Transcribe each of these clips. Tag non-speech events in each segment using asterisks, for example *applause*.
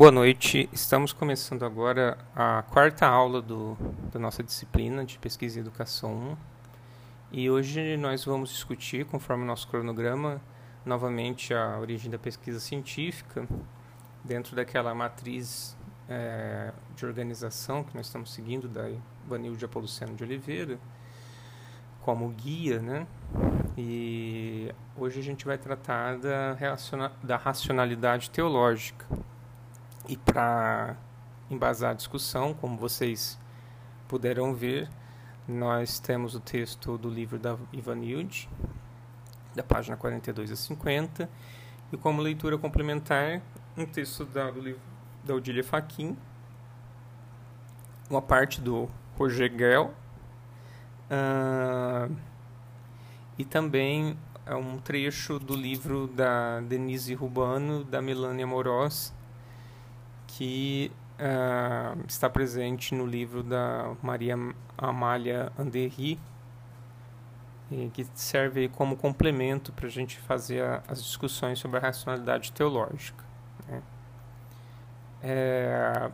Boa noite. Estamos começando agora a quarta aula do, da nossa disciplina de Pesquisa e Educação 1. E hoje nós vamos discutir, conforme o nosso cronograma, novamente a origem da pesquisa científica, dentro daquela matriz é, de organização que nós estamos seguindo da Vanilde Apoluceno de Oliveira, como guia, né? E hoje a gente vai tratar da, da racionalidade teológica. E para embasar a discussão, como vocês puderam ver, nós temos o texto do livro da Ivanilde, da página 42 a 50, e como leitura complementar, um texto da, do livro da Odília Faquin, uma parte do Roger Gell, uh, e também é um trecho do livro da Denise Rubano, da Melania Moroz, que uh, está presente no livro da Maria Amália Anderry, que serve como complemento para a gente fazer a, as discussões sobre a racionalidade teológica. Né? É,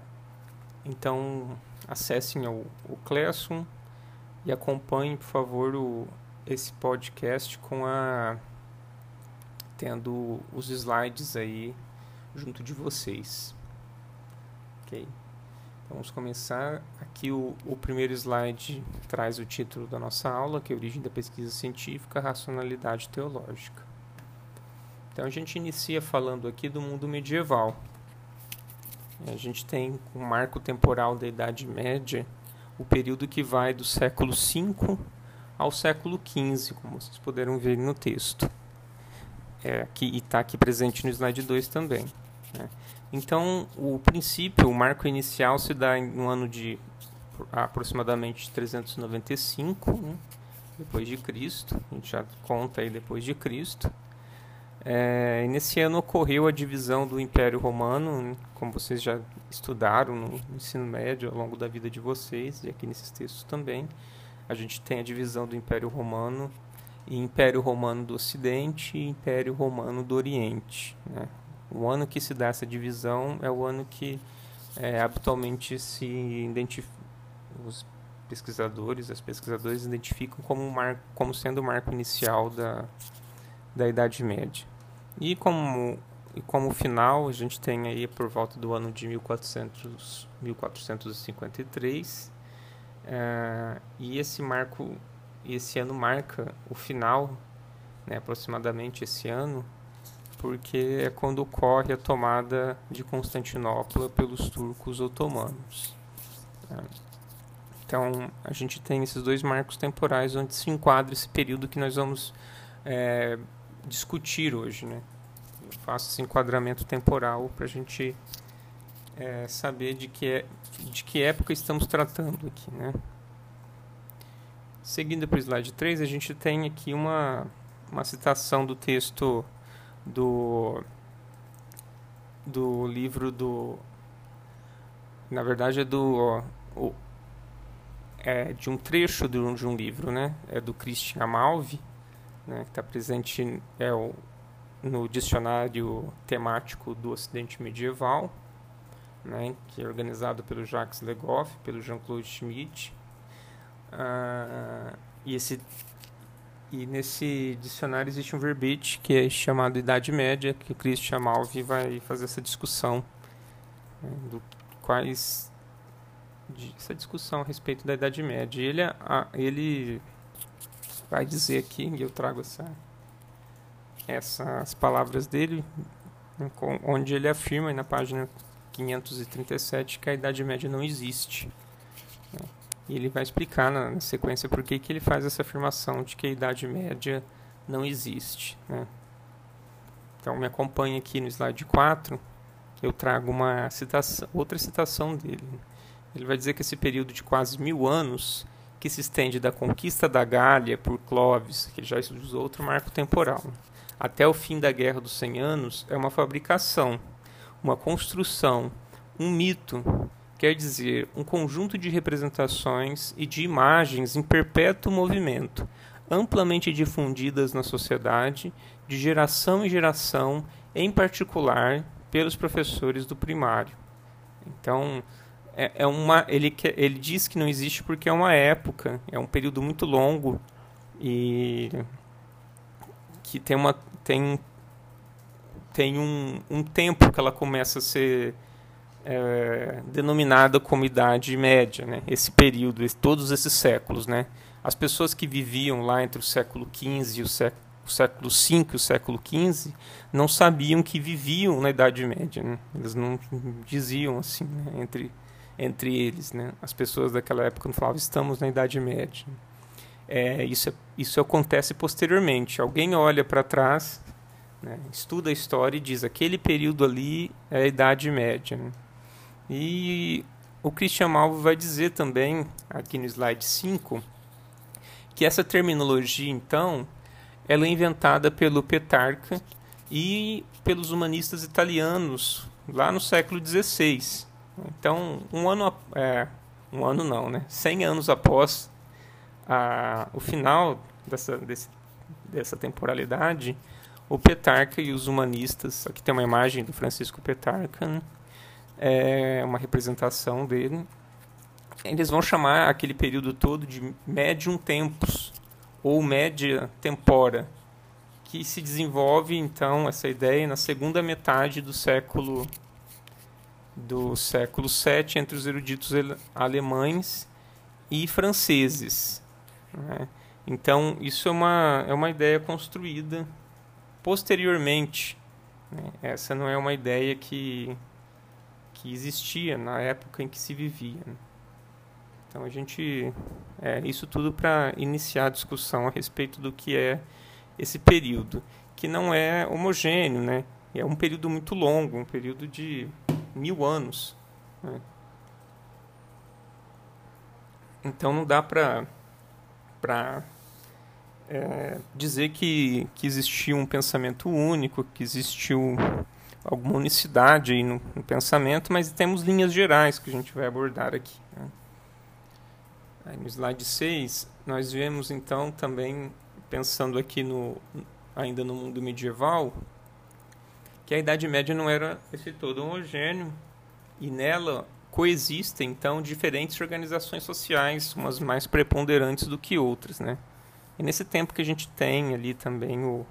então, acessem o, o Classroom e acompanhem, por favor, o, esse podcast com a tendo os slides aí junto de vocês. Ok? Então, vamos começar. Aqui o, o primeiro slide traz o título da nossa aula, que é Origem da Pesquisa Científica, Racionalidade Teológica. Então a gente inicia falando aqui do mundo medieval. A gente tem um marco temporal da Idade Média, o período que vai do século V ao século XV, como vocês puderam ver no texto. É, aqui, e está aqui presente no slide 2 também. Né? Então, o princípio, o marco inicial se dá no ano de aproximadamente 395, né? depois de Cristo. A gente já conta aí depois de Cristo. É, nesse ano ocorreu a divisão do Império Romano, né? como vocês já estudaram no ensino médio ao longo da vida de vocês, e aqui nesses textos também. A gente tem a divisão do Império Romano e Império Romano do Ocidente e Império Romano do Oriente. Né? O ano que se dá essa divisão é o ano que é, habitualmente se os pesquisadores, as pesquisadoras identificam como, um como sendo o marco inicial da, da Idade Média. E como, e como final, a gente tem aí por volta do ano de 1400, 1453, é, e esse marco, esse ano marca o final, né, aproximadamente esse ano, porque é quando ocorre a tomada de Constantinopla pelos turcos otomanos. Né? Então, a gente tem esses dois marcos temporais onde se enquadra esse período que nós vamos é, discutir hoje. Né? Eu faço esse enquadramento temporal para a gente é, saber de que, é, de que época estamos tratando aqui. Né? Seguindo para o slide 3, a gente tem aqui uma, uma citação do texto do do livro do na verdade é do o, é de um trecho de um, de um livro né? É do Christian Amalvi né? Que está presente é o, no dicionário temático do Ocidente medieval né? Que é organizado pelo Jacques Legoff pelo Jean-Claude Schmitt. Uh, e esse e nesse dicionário existe um verbete que é chamado Idade Média, que o Christian Malvi vai fazer essa discussão né, do quais essa discussão a respeito da Idade Média. Ele, a, ele vai dizer aqui, e eu trago essa, essas palavras dele, né, onde ele afirma na página 537 que a Idade Média não existe. E ele vai explicar na, sequência por que, que ele faz essa afirmação de que a Idade Média não existe. Né? Então, me acompanhe aqui no slide 4, eu trago uma citação, outra citação dele. Ele vai dizer que esse período de quase mil anos, que se estende da conquista da Gália por Clovis, que já usou outro marco temporal, até o fim da Guerra dos Cem Anos, é uma fabricação, uma construção, um mito quer dizer um conjunto de representações e de imagens em perpétuo movimento, amplamente difundidas na sociedade, de geração em geração, em particular pelos professores do primário. Então, é, é uma, ele, ele diz que não existe porque é uma época, é um período muito longo e que tem, uma, tem, tem um, um tempo que ela começa a ser é, denominada como Idade Média, né? esse período, esse, todos esses séculos. Né? As pessoas que viviam lá entre o século XV e o século o século V e o século XV não sabiam que viviam na Idade Média. Né? Eles não diziam assim né? entre, entre eles. Né? As pessoas daquela época não falavam estamos na Idade Média. É, isso, é, isso acontece posteriormente. Alguém olha para trás, né? estuda a história e diz aquele período ali é a Idade Média. Né? E o Christian Malvo vai dizer também, aqui no slide 5, que essa terminologia, então, ela é inventada pelo Petrarca e pelos humanistas italianos lá no século XVI. Então, um ano, é, um ano não, né? 100 anos após a, o final dessa, desse, dessa temporalidade, o Petrarca e os humanistas, aqui tem uma imagem do Francisco Petrarca, né? É uma representação dele. Eles vão chamar aquele período todo de médium tempus ou média tempora, que se desenvolve então essa ideia na segunda metade do século do século VII entre os eruditos alemães e franceses. Né? Então isso é uma é uma ideia construída posteriormente. Né? Essa não é uma ideia que que existia na época em que se vivia. Né? Então a gente é isso tudo para iniciar a discussão a respeito do que é esse período, que não é homogêneo, né? É um período muito longo, um período de mil anos. Né? Então não dá para para é, dizer que, que existiu um pensamento único, que existiu alguma unicidade aí no, no, pensamento, mas temos linhas gerais que a gente vai abordar aqui. Né? Aí no slide 6, nós vemos então também, pensando aqui no, ainda no mundo medieval, que a Idade Média não era esse todo homogêneo e nela coexistem então diferentes organizações sociais, umas mais preponderantes do que outras, né? E nesse tempo que a gente tem ali também o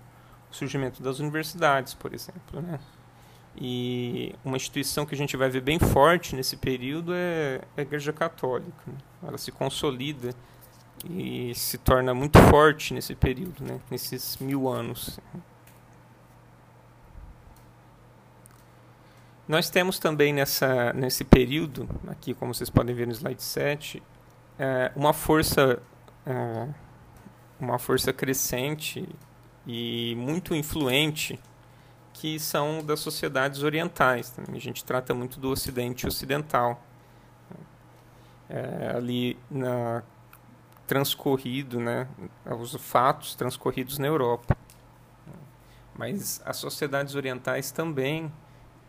surgimento das universidades, por exemplo, né? E uma instituição que a gente vai ver bem forte nesse período é a Igreja Católica. Né? Ela se consolida e se torna muito forte nesse período, né? nesses mil anos. Nós temos também nessa, nesse período, aqui como vocês podem ver no slide 7, é, uma força é, uma força crescente e muito influente que são das sociedades orientais. A gente trata muito do Ocidente ocidental. É, ali na transcorrido, né, os fatos transcorridos na Europa. Mas as sociedades orientais também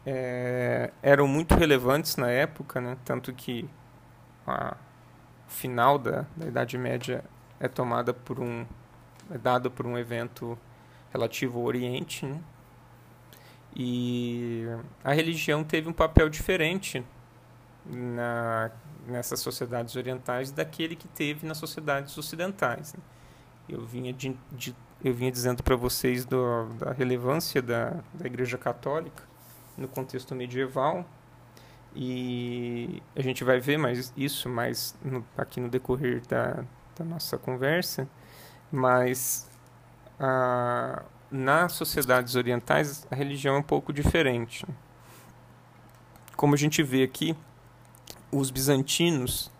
é, eram muito relevantes na época, né, tanto que a final da, da Idade Média é tomada por um é dada por um evento relativo ao Oriente, né? E a religião teve um papel diferente na, nessas sociedades orientais daquele que teve nas sociedades ocidentais. Né? Eu vinha, de, de, eu vinha dizendo para vocês do, da relevância da, da Igreja Católica no contexto medieval e a gente vai ver mais isso mais no, aqui no decorrer da, da nossa conversa, mas a, nas sociedades orientais, a religião é um pouco diferente. Como a gente vê aqui, os bizantinos,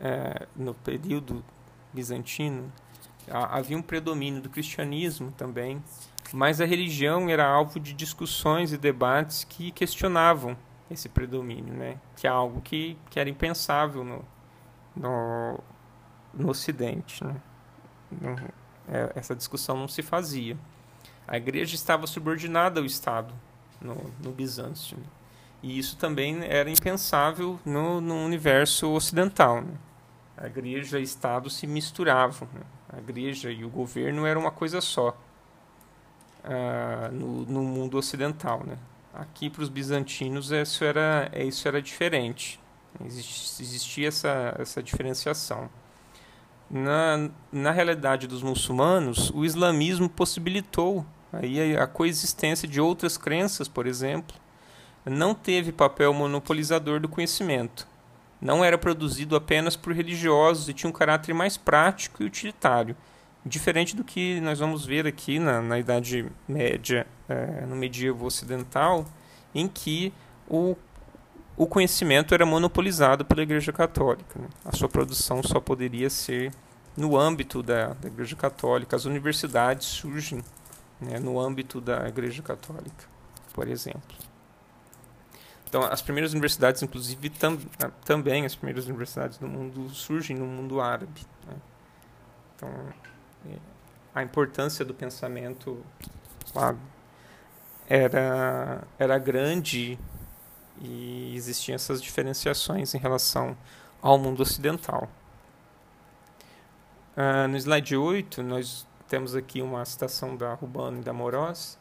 é, no período bizantino, havia um predomínio do cristianismo também, mas a religião era alvo de discussões e debates que questionavam esse predomínio, né? que é algo que, que era impensável no, no, no Ocidente. Né? é, essa discussão não se fazia. A igreja estava subordinada ao Estado no, no Bizâncio. Né? E isso também era impensável no, no universo ocidental. Né? A igreja e o Estado se misturavam. Né? A igreja e o governo eram uma coisa só uh, no, no mundo ocidental. Né? Aqui para os bizantinos isso era, isso era diferente. Existia essa, essa diferenciação. Na, na realidade dos muçulmanos, o islamismo possibilitou aí a, coexistência de outras crenças, por exemplo, não teve papel monopolizador do conhecimento. Não era produzido apenas por religiosos e tinha um caráter mais prático e utilitário, diferente do que nós vamos ver aqui na, na Idade Média, é, no medievo ocidental, em que o, o conhecimento era monopolizado pela Igreja Católica. Né? A sua produção só poderia ser no âmbito da, da Igreja Católica. As universidades surgem né, no âmbito da Igreja Católica, por exemplo. Então, as primeiras universidades, inclusive, tam, ah, também as primeiras universidades do mundo surgem no mundo árabe. Né? Então, é, a importância do pensamento lá era, era grande e existiam essas diferenciações em relação ao mundo ocidental. Uh, no slide 8, nós temos aqui uma citação da Rubano e da Moroz,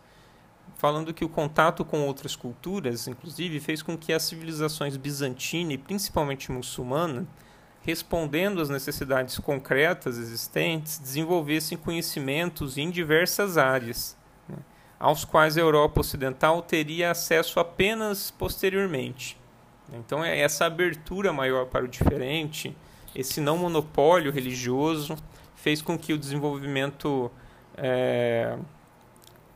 falando que o contato com outras culturas, inclusive, fez com que as civilizações bizantina e principalmente muçulmana, respondendo às necessidades concretas existentes, desenvolvessem conhecimentos em diversas áreas, né, aos quais a Europa Ocidental teria acesso apenas posteriormente. Então, é essa abertura maior para o diferente esse não monopólio religioso fez com que o desenvolvimento é,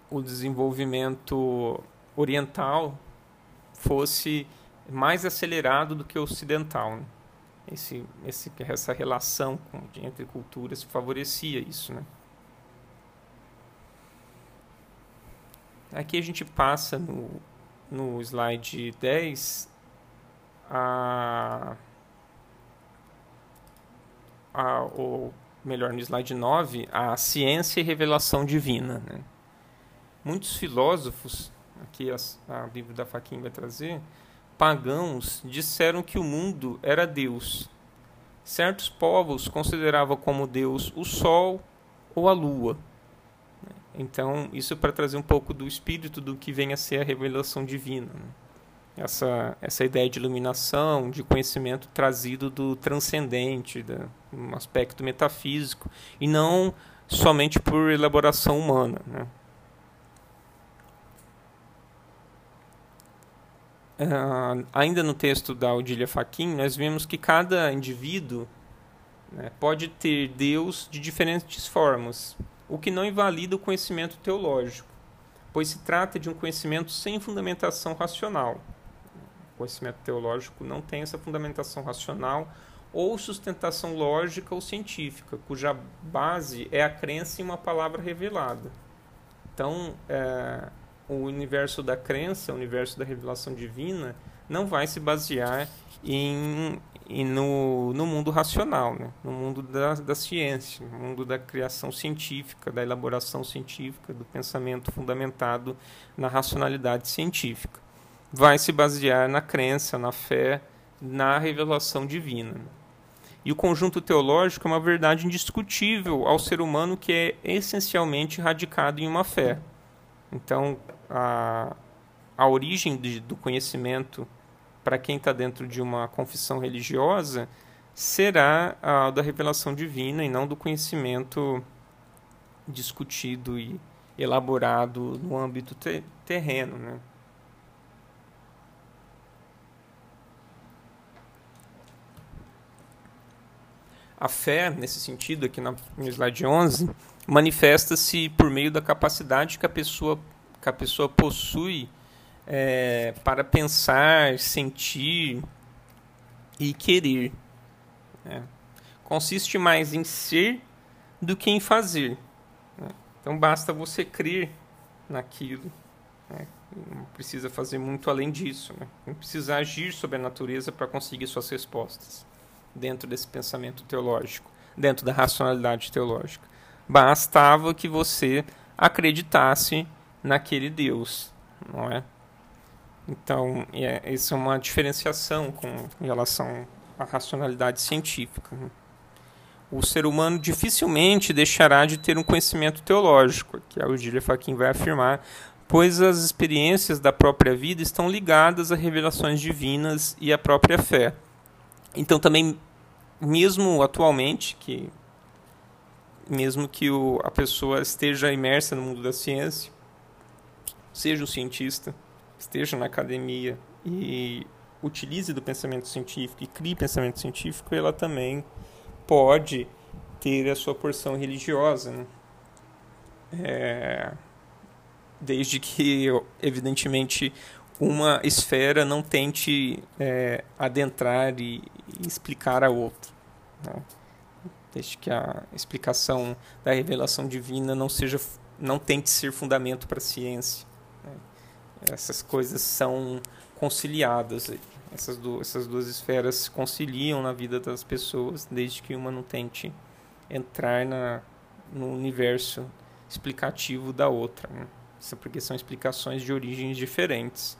o desenvolvimento oriental fosse mais acelerado do que o ocidental. Né? Esse, esse, essa relação com, entre culturas favorecia isso. Né? Aqui a gente passa no, no slide 10 a a, ou melhor, no slide 9, a ciência e revelação divina. Né? Muitos filósofos, aqui a, a livro da Faquin vai trazer, pagãos disseram que o mundo era Deus. Certos povos consideravam como Deus o Sol ou a Lua. Então, isso para trazer um pouco do espírito do que vem a ser a revelação divina. Né? Essa, essa ideia de iluminação, de conhecimento trazido do transcendente, de um aspecto metafísico, e não somente por elaboração humana. Né? Uh, ainda no texto da Odília Fachin, nós vemos que cada indivíduo né, pode ter Deus de diferentes formas, o que não invalida o conhecimento teológico, pois se trata de um conhecimento sem fundamentação racional conhecimento teológico não tem essa fundamentação racional ou sustentação lógica ou científica, cuja base é a crença em uma palavra revelada. Então, é, o universo da crença, o universo da revelação divina, não vai se basear em, em no, no mundo racional, né? no mundo da, da ciência, no mundo da criação científica, da elaboração científica, do pensamento fundamentado na racionalidade científica vai se basear na crença, na fé, na revelação divina. E o conjunto teológico é uma verdade indiscutível ao ser humano que é essencialmente radicado em uma fé. Então, a, a origem de, do conhecimento para quem está dentro de uma confissão religiosa será a da revelação divina e não do conhecimento discutido e elaborado no âmbito te, terreno. Né? A fé, nesse sentido, aqui no slide 11, manifesta-se por meio da capacidade que a pessoa, que a pessoa possui é, para pensar, sentir e querer. Né? Consiste mais em ser do que em fazer. Né? Então basta você crer naquilo. Né? Não precisa fazer muito além disso. Né? Não precisa agir sobre a natureza para conseguir suas respostas dentro desse pensamento teológico, dentro da racionalidade teológica. Bastava que você acreditasse naquele Deus, não é? Então, é, isso é uma diferenciação com relação à racionalidade científica. O ser humano dificilmente deixará de ter um conhecimento teológico, que a Eugília Fachin vai afirmar, pois as experiências da própria vida estão ligadas a revelações divinas e à própria fé. Então também, mesmo atualmente, que mesmo que o, a pessoa esteja imersa no mundo da ciência, seja um cientista, esteja na academia e utilize do pensamento científico e crie pensamento científico, ela também pode ter a sua porção religiosa. Né? É, desde que, evidentemente, uma esfera não tente é, adentrar e, explicar a outra. Né? Desde que a explicação da revelação divina não seja, não tente ser fundamento para a ciência. Né? Essas coisas são conciliadas. Essas, do, essas duas esferas se conciliam na vida das pessoas, desde que uma não tente entrar na, no universo explicativo da outra. Né? Isso porque são explicações de origens diferentes.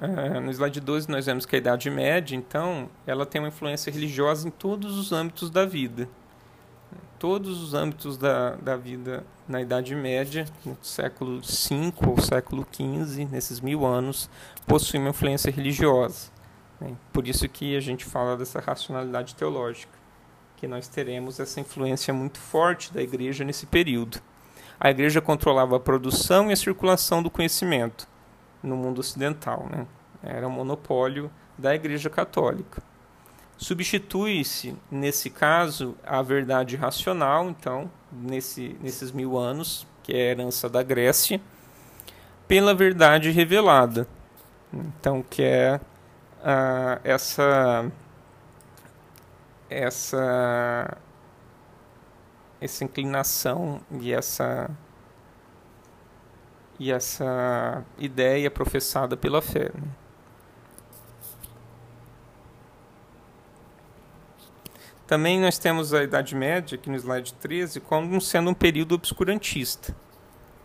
Uh, no slide 12 nós vemos que a Idade Média, então, ela tem uma influência religiosa em todos os âmbitos da vida. Todos os âmbitos da, da vida na Idade Média, no século V ou século XV, nesses mil anos, possuem uma influência religiosa. Né? Por isso que a gente fala dessa racionalidade teológica que nós teremos essa influência muito forte da igreja nesse período. A igreja controlava a produção e a circulação do conhecimento no mundo ocidental. Né? Era um monopólio da igreja católica. Substitui-se, nesse caso, a verdade racional, então, nesse, nesses mil anos, que é a herança da Grécia, pela verdade revelada. Então, que é ah, essa essa essa inclinação e essa e essa ideia professada pela fé. Né? Também nós temos a Idade Média, aqui no slide 13, como sendo um período obscurantista.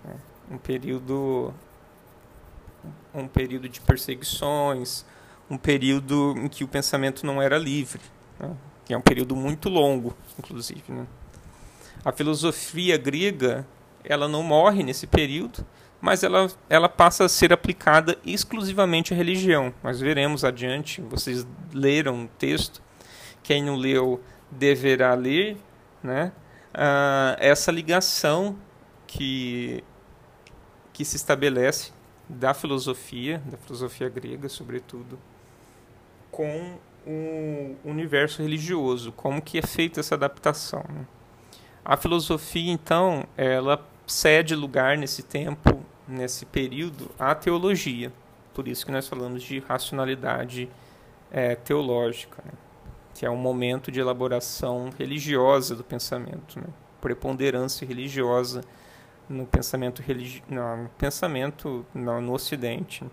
Né? Um período um período de perseguições, um período em que o pensamento não era livre. Né? que é um período muito longo, inclusive. Né? A filosofia grega ela não morre nesse período, mas ela, ela passa a ser aplicada exclusivamente à religião. Nós veremos adiante, vocês leram o texto, quem não leu deverá ler, né? Ah, essa ligação que, que se estabelece da filosofia, da filosofia grega, sobretudo, com o universo religioso, como que é feita essa adaptação. Né? A filosofia, então, ela cede lugar nesse tempo, nesse período, à teologia. Por isso que nós falamos de racionalidade é, teológica, né? que é um momento de elaboração religiosa do pensamento, né? preponderância religiosa no pensamento, religi no pensamento no, no Ocidente.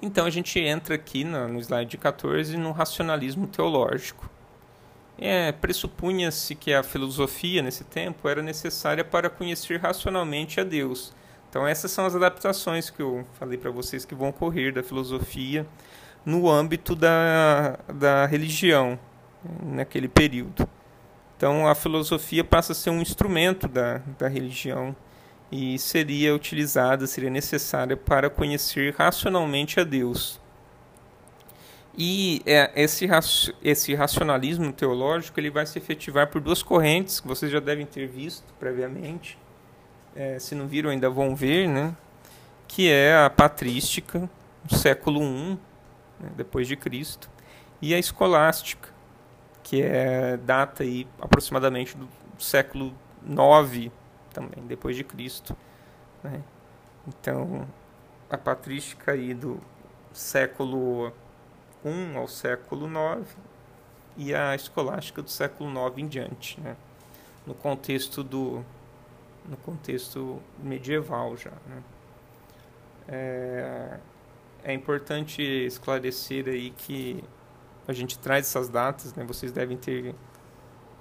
Então a gente entra aqui no, no slide 14 no racionalismo teológico. É, Pressupunha-se que a filosofia nesse tempo era necessária para conhecer racionalmente a Deus. Então essas são as adaptações que eu falei para vocês que vão ocorrer da filosofia no âmbito da, da religião naquele período. Então a filosofia passa a ser um instrumento da, da religião e seria utilizada, seria necessária para conhecer racionalmente a Deus. E é, esse, esse racionalismo teológico ele vai se efetivar por duas correntes que vocês já devem ter visto previamente. É, se não viram, ainda vão ver, né? que é a patrística, século I, né, depois de Cristo, e a escolástica, que é data aí aproximadamente do século IX também, depois de Cristo. Né? Então, a patrística aí do século I ao século IX e a escolástica do século IX em diante, né? no contexto do no contexto medieval já. Né? É, é importante esclarecer aí que a gente traz essas datas, né? Vocês devem ter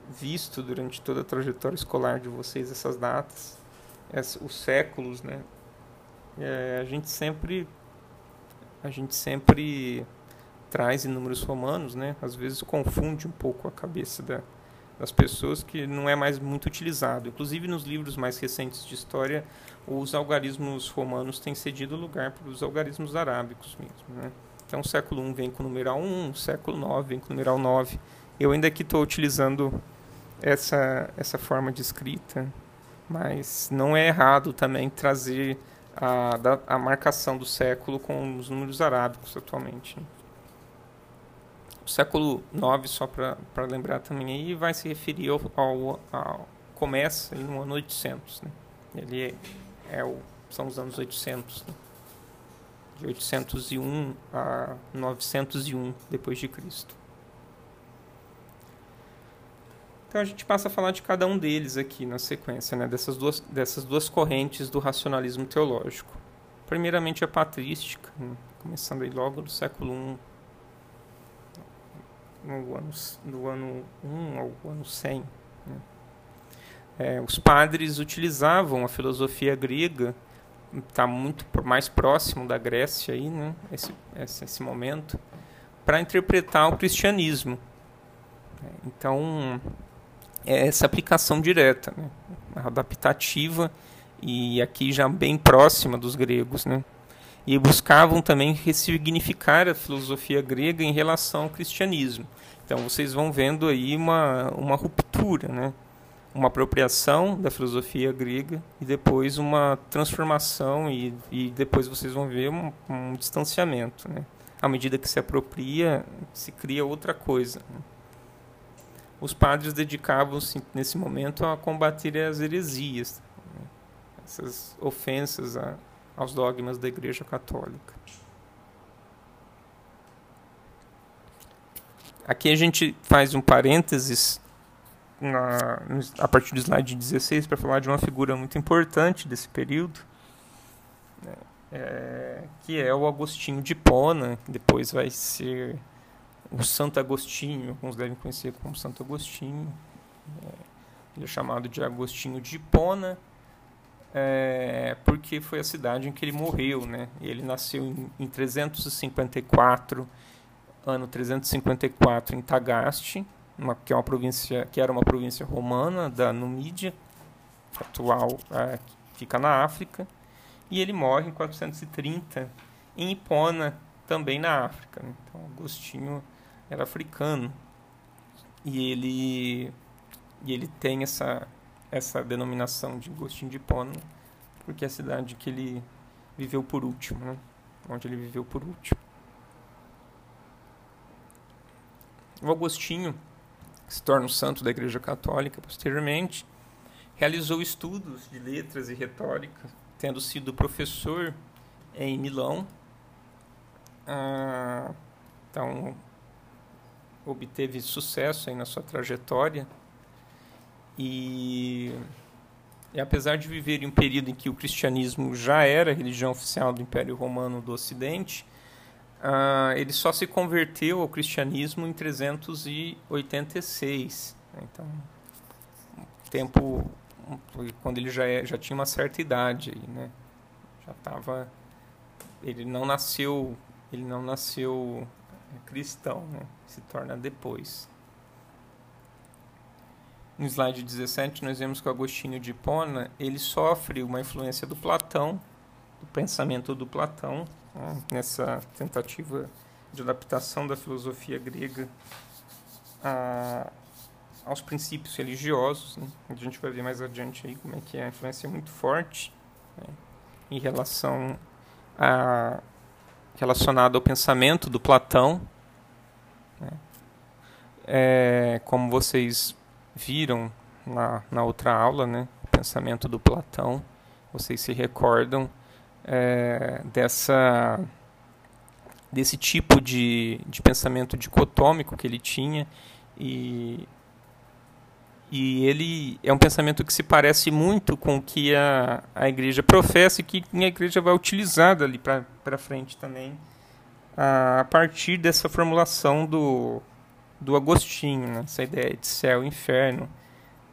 visto durante toda a trajetória escolar de vocês essas datas, os séculos, né? É, a gente sempre a gente sempre traz em números romanos, né? Às vezes confunde um pouco a cabeça da, das pessoas que não é mais muito utilizado. Inclusive nos livros mais recentes de história, os algarismos romanos têm cedido lugar para os algarismos arábicos mesmo. Né? Então o século I vem com o numeral 1, o século IX vem com o numeral 9. Eu ainda aqui estou utilizando essa, essa forma de escrita, mas não é errado também trazer a, a marcação do século com os números arábicos atualmente. O século IX, só para lembrar também, aí vai se referir ao, ao, ao começa no ano 800. Né? Ele é, é o, são os anos 800. Né? De 801 a 901 depois de Cristo. Então a gente passa a falar de cada um deles aqui na sequência, né? dessas, duas, dessas duas correntes do racionalismo teológico. Primeiramente a patrística, né? começando aí logo do século I no ano, no ano 1 ao ano 100. Né? É, os padres utilizavam a filosofia grega, está muito mais próximo da Grécia aí, né? esse, esse, esse momento, para interpretar o cristianismo. Então, é essa aplicação direta, né? adaptativa e aqui já bem próxima dos gregos, né? E buscavam também ressignificar a filosofia grega em relação ao cristianismo. Então vocês vão vendo aí uma, uma ruptura, né? uma apropriação da filosofia grega e depois uma transformação e, e depois vocês vão ver um, um distanciamento. Né? À medida que se apropria, se cria outra coisa. Né? Os padres dedicavam-se nesse momento a combater as heresias, né? essas ofensas a, aos dogmas da Igreja Católica. Aqui a gente faz um parênteses na, a partir do slide 16 para falar de uma figura muito importante desse período, né, é, que é o Agostinho de Hipona, que depois vai ser o Santo Agostinho, alguns devem conhecer como Santo Agostinho. É, ele é chamado de Agostinho de Hipona, é, porque foi a cidade em que ele morreu, né? Ele nasceu em, em 354, ano 354 em Tagaste, uma, que é uma província que era uma província romana da Numídia, atual é, fica na África, e ele morre em 430 em Hipona, também na África. Né? Então Agostinho era africano e ele e ele tem essa essa denominação de Agostinho de Hipona, porque é a cidade que ele viveu por último, né? onde ele viveu por último. O Agostinho se torna um santo da Igreja Católica posteriormente, realizou estudos de letras e retórica, tendo sido professor em Milão. Ah, então, obteve sucesso aí na sua trajetória e, e apesar de viver em um período em que o cristianismo já era a religião oficial do Império Romano do Ocidente, uh, ele só se converteu ao cristianismo em 386. Né? Então, tempo quando ele já, é, já tinha uma certa idade né? Já estava ele não nasceu ele não nasceu cristão, né? Se torna depois. No slide 17, nós vemos que o Agostinho de Hipona ele sofre uma influência do Platão, do pensamento do Platão, né, nessa tentativa de adaptação da filosofia grega a, aos princípios religiosos. Né? A gente vai ver mais adiante aí como é que é a influência é muito forte né, em relação a relacionado ao pensamento do Platão. Né? É, como vocês viram na, na outra aula, né? o pensamento do Platão, vocês se recordam é, dessa desse tipo de, de pensamento dicotômico que ele tinha e e ele é um pensamento que se parece muito com o que a, a igreja professa e que a igreja vai utilizar dali para frente também a, a, partir dessa formulação do, do Agostinho, né? essa ideia de céu e inferno.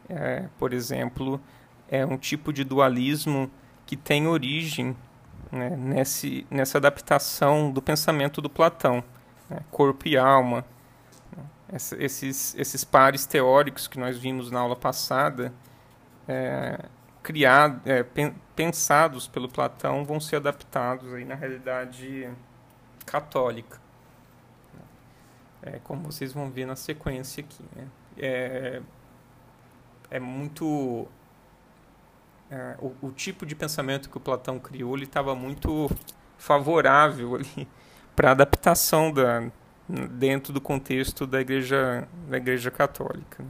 É, por exemplo, é um tipo de dualismo que tem origem né, nesse, nessa adaptação do pensamento do Platão, né, corpo e alma. essa, esses, esses pares teóricos que nós vimos na aula passada, é, criados, é, pensados pelo Platão, vão ser adaptados aí na realidade católica. É, como vocês vão ver na sequência aqui. Né? É, é muito. É, o, o, tipo de pensamento que o Platão criou estava muito favorável *laughs* para a adaptação da, dentro do contexto da igreja, da igreja católica. Né?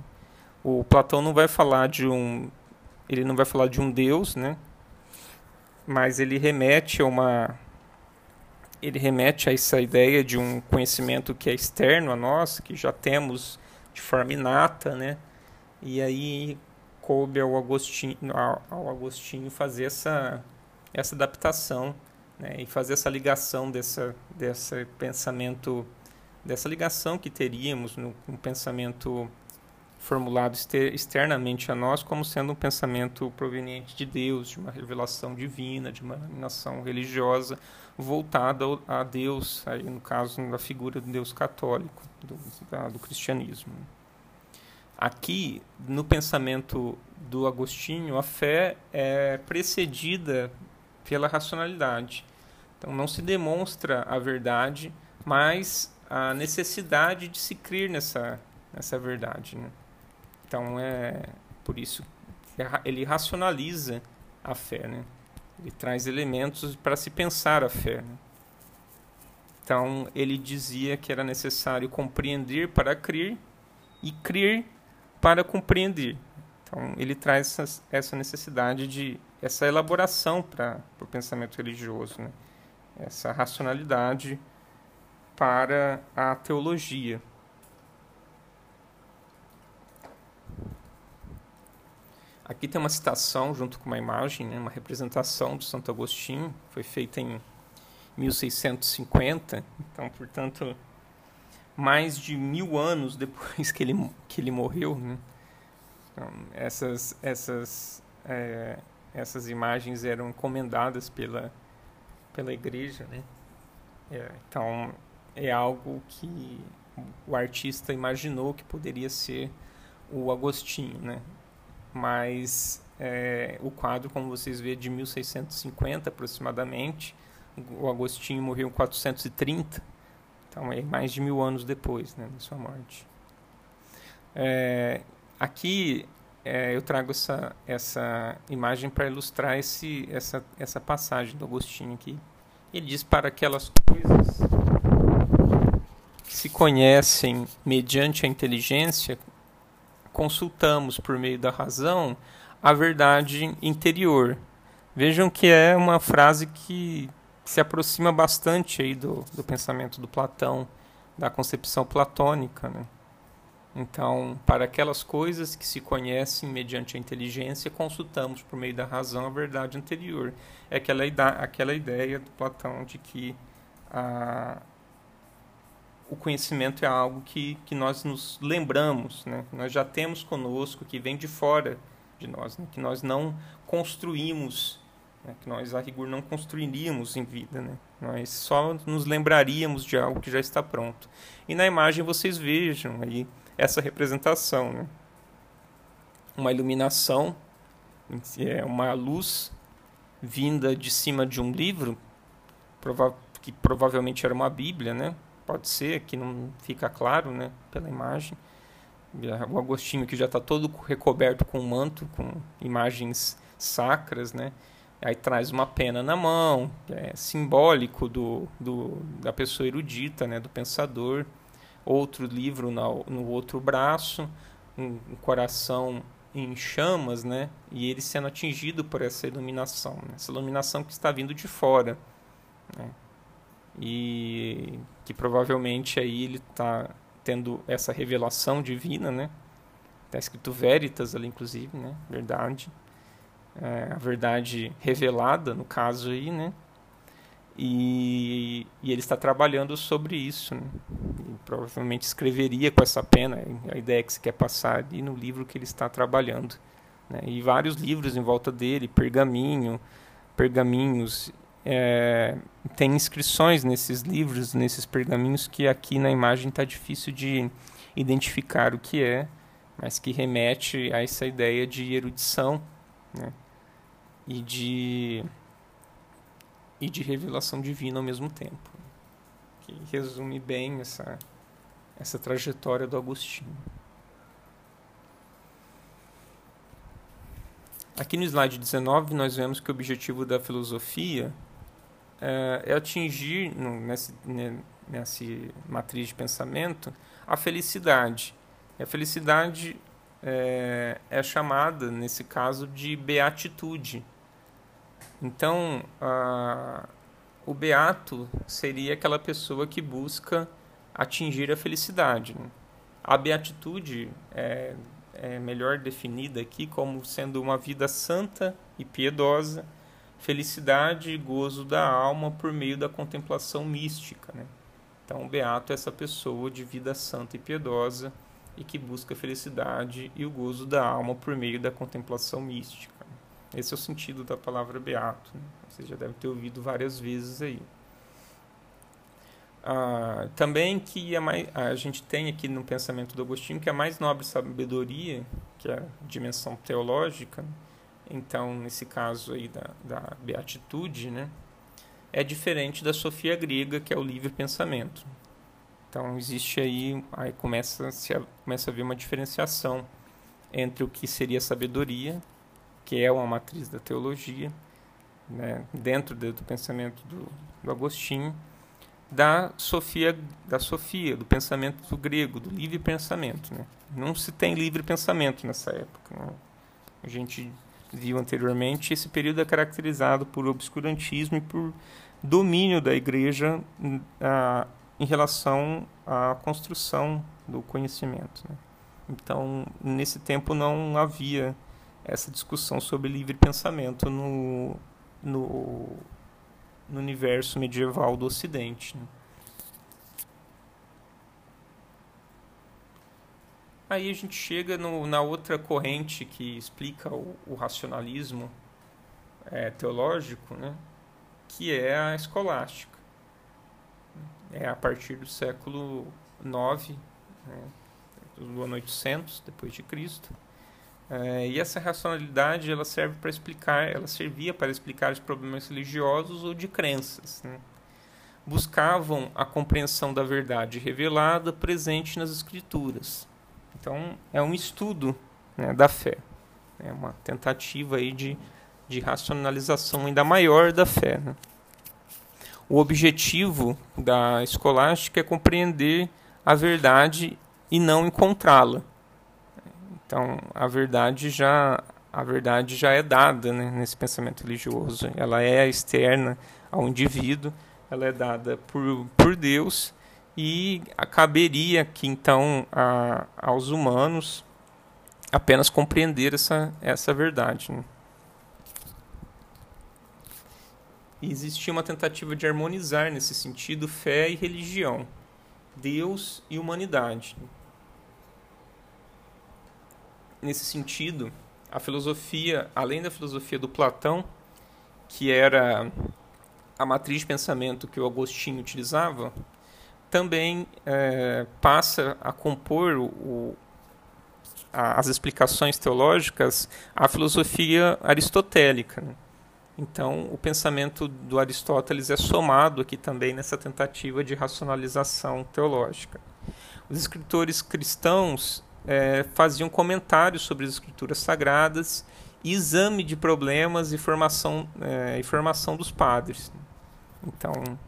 O Platão não vai falar de um ele não vai falar de um Deus, né? Mas ele remete a uma ele remete a essa ideia de um conhecimento que é externo a nós, que já temos de forma inata, né? E aí coube ao Agostinho, ao Agostinho fazer essa, essa adaptação né? e fazer essa ligação dessa, desse pensamento, dessa ligação que teríamos no, no pensamento formulado externamente a nós como sendo um pensamento proveniente de Deus, de uma revelação divina, de uma iluminação religiosa voltada a Deus, aí no caso da figura do Deus católico, do, da, do cristianismo. Aqui, no pensamento do Agostinho, a fé é precedida pela racionalidade. Então, não se demonstra a verdade, mas a necessidade de se crer nessa, nessa verdade. Né? Então é por isso ele racionaliza a fé, né? Ele traz elementos para se pensar a fé. Né? Então ele dizia que era necessário compreender para crer e crer para compreender. Então ele traz essa, essa necessidade de essa elaboração para o pensamento religioso, né? essa racionalidade para a teologia. Aqui tem uma citação junto com uma imagem, né, uma representação do Santo Agostinho, foi feita em 1650, então, portanto, mais de mil anos depois que ele, que ele morreu. Né? Então, essas, essas, é, essas imagens eram encomendadas pela, pela igreja. Né? É, então, é algo que o artista imaginou que poderia ser o Agostinho, né? Mas é, o quadro, como vocês veem, é de 1650 aproximadamente. O Agostinho morreu em 430, então é mais de mil anos depois né, da sua morte. É, aqui é, eu trago essa, essa imagem para ilustrar esse, essa, essa passagem do Agostinho aqui. Ele diz para aquelas coisas que se conhecem mediante a inteligência, consultamos por meio da razão a verdade interior. Vejam que é uma frase que se aproxima bastante aí do, do pensamento do Platão, da concepção platônica. Né? Então, para aquelas coisas que se conhecem mediante a inteligência, consultamos por meio da razão a verdade anterior. É aquela, aquela ideia do Platão de que a, o conhecimento é algo que, que nós nos lembramos, né? nós já temos conosco, que vem de fora de nós, né? que nós não construímos, né? que nós a rigor não construiríamos em vida, né? nós só nos lembraríamos de algo que já está pronto. E na imagem vocês vejam aí essa representação, né? uma iluminação, é uma luz vinda de cima de um livro, que provavelmente era uma Bíblia, né? Pode ser, que não fica claro né, pela imagem. O Agostinho que já está todo recoberto com manto, com imagens sacras, né? Aí traz uma pena na mão, é simbólico do, do, da pessoa erudita, né, do pensador. Outro livro no, no outro braço, um, um coração em chamas, né? E ele sendo atingido por essa iluminação, né? essa iluminação que está vindo de fora. Né? E que provavelmente aí ele está tendo essa revelação divina, né? Está escrito veritas ali, inclusive, né? Verdade. É, a verdade revelada, no caso aí, né? E, e ele está trabalhando sobre isso. Né? provavelmente escreveria com essa pena a ideia que se quer passar ali no livro que ele está trabalhando. Né? E vários livros em volta dele, pergaminho, pergaminhos é, tem inscrições nesses livros, nesses pergaminhos, que aqui na imagem está difícil de identificar o que é, mas que remete a essa ideia de erudição né? e de e de revelação divina ao mesmo tempo, que resume bem essa essa trajetória do Agostinho. Aqui no slide 19 nós vemos que o objetivo da filosofia é, é atingir no, nessa, nessa matriz de pensamento a felicidade. E a felicidade é, é chamada, nesse caso, de beatitude. Então, a, o beato seria aquela pessoa que busca atingir a felicidade. Né? A beatitude é, é melhor definida aqui como sendo uma vida santa e piedosa, felicidade e gozo da alma por meio da contemplação mística. Né? Então, o beato é essa pessoa de vida santa e piedosa e que busca a felicidade e o gozo da alma por meio da contemplação mística. Esse é o sentido da palavra beato. Né? Você já deve ter ouvido várias vezes aí. Ah, também que a, mais, a gente tem aqui no pensamento do Agostinho que a mais nobre sabedoria, que é a dimensão teológica, então nesse caso aí da, da beatitude, né, é diferente da sofia grega, que é o livre pensamento. Então existe aí, aí começa, se começa a haver uma diferenciação entre o que seria sabedoria, que é uma matriz da teologia, né, dentro do, do pensamento do, do Agostinho, da Sofia, da Sofia, do pensamento grego, do livre pensamento. Né? Não se tem livre pensamento nessa época. Né? A gente viu anteriormente, esse período é caracterizado por obscurantismo e por domínio da igreja ah, em relação à construção do conhecimento. Né? Então, nesse tempo não havia essa discussão sobre livre pensamento no, no no universo medieval do Ocidente. Né? Aí a gente chega no, na outra corrente que explica o, o racionalismo é, teológico, né? que é a escolástica. É a partir do século IX, né? do ano 800 depois de Cristo, é, e essa racionalidade ela serve para explicar, ela servia para explicar os problemas religiosos ou de crenças. Né? Buscavam a compreensão da verdade revelada presente nas escrituras. Então é um estudo né, da fé, é uma tentativa aí de, de racionalização ainda maior da fé. Né? O objetivo da escolástica é compreender a verdade e não encontrá-la. Então, a verdade já a verdade já é dada né, nesse pensamento religioso. Ela é externa ao indivíduo, ela é dada por, por Deus e caberia que então a, aos humanos apenas compreender essa, essa verdade. Né? E existia uma tentativa de harmonizar nesse sentido fé e religião, Deus e humanidade nesse sentido, a filosofia, além da filosofia do Platão, que era a matriz de pensamento que o Agostinho utilizava, também é, passa a compor o, a, as explicações teológicas à filosofia aristotélica. Né? Então, o pensamento do Aristóteles é somado aqui também nessa tentativa de racionalização teológica. Os escritores cristãos é, faziam comentários sobre as escrituras sagradas, exame de problemas e formação, é, e formação dos padres. Então,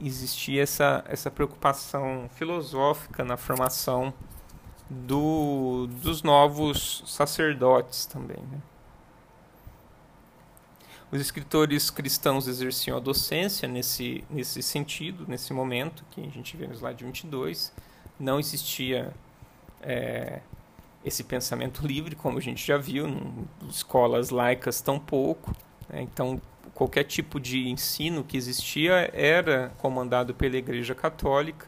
existia essa, essa preocupação filosófica na formação do, dos novos sacerdotes também. Né? Os escritores cristãos exerciam a docência nesse, nesse sentido, nesse momento, que a gente vê no slide 22. Não existia é, esse pensamento livre, como a gente já viu, em escolas laicas tão pouco. Né? Então, qualquer tipo de ensino que existia era comandado pela Igreja Católica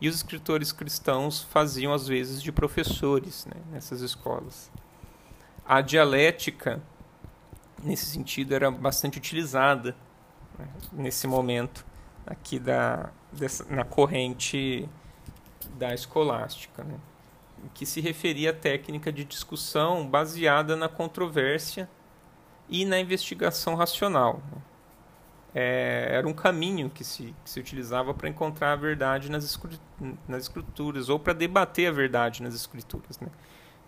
e os escritores cristãos faziam às vezes de professores né, nessas escolas. A dialética, nesse sentido, era bastante utilizada né, nesse momento aqui da, dessa, na corrente da escolástica, né? que se referia à técnica de discussão baseada na controvérsia e na investigação racional. É, era um caminho que se, que se utilizava para encontrar a verdade nas, nas escrituras, ou para debater a verdade nas escrituras. Né?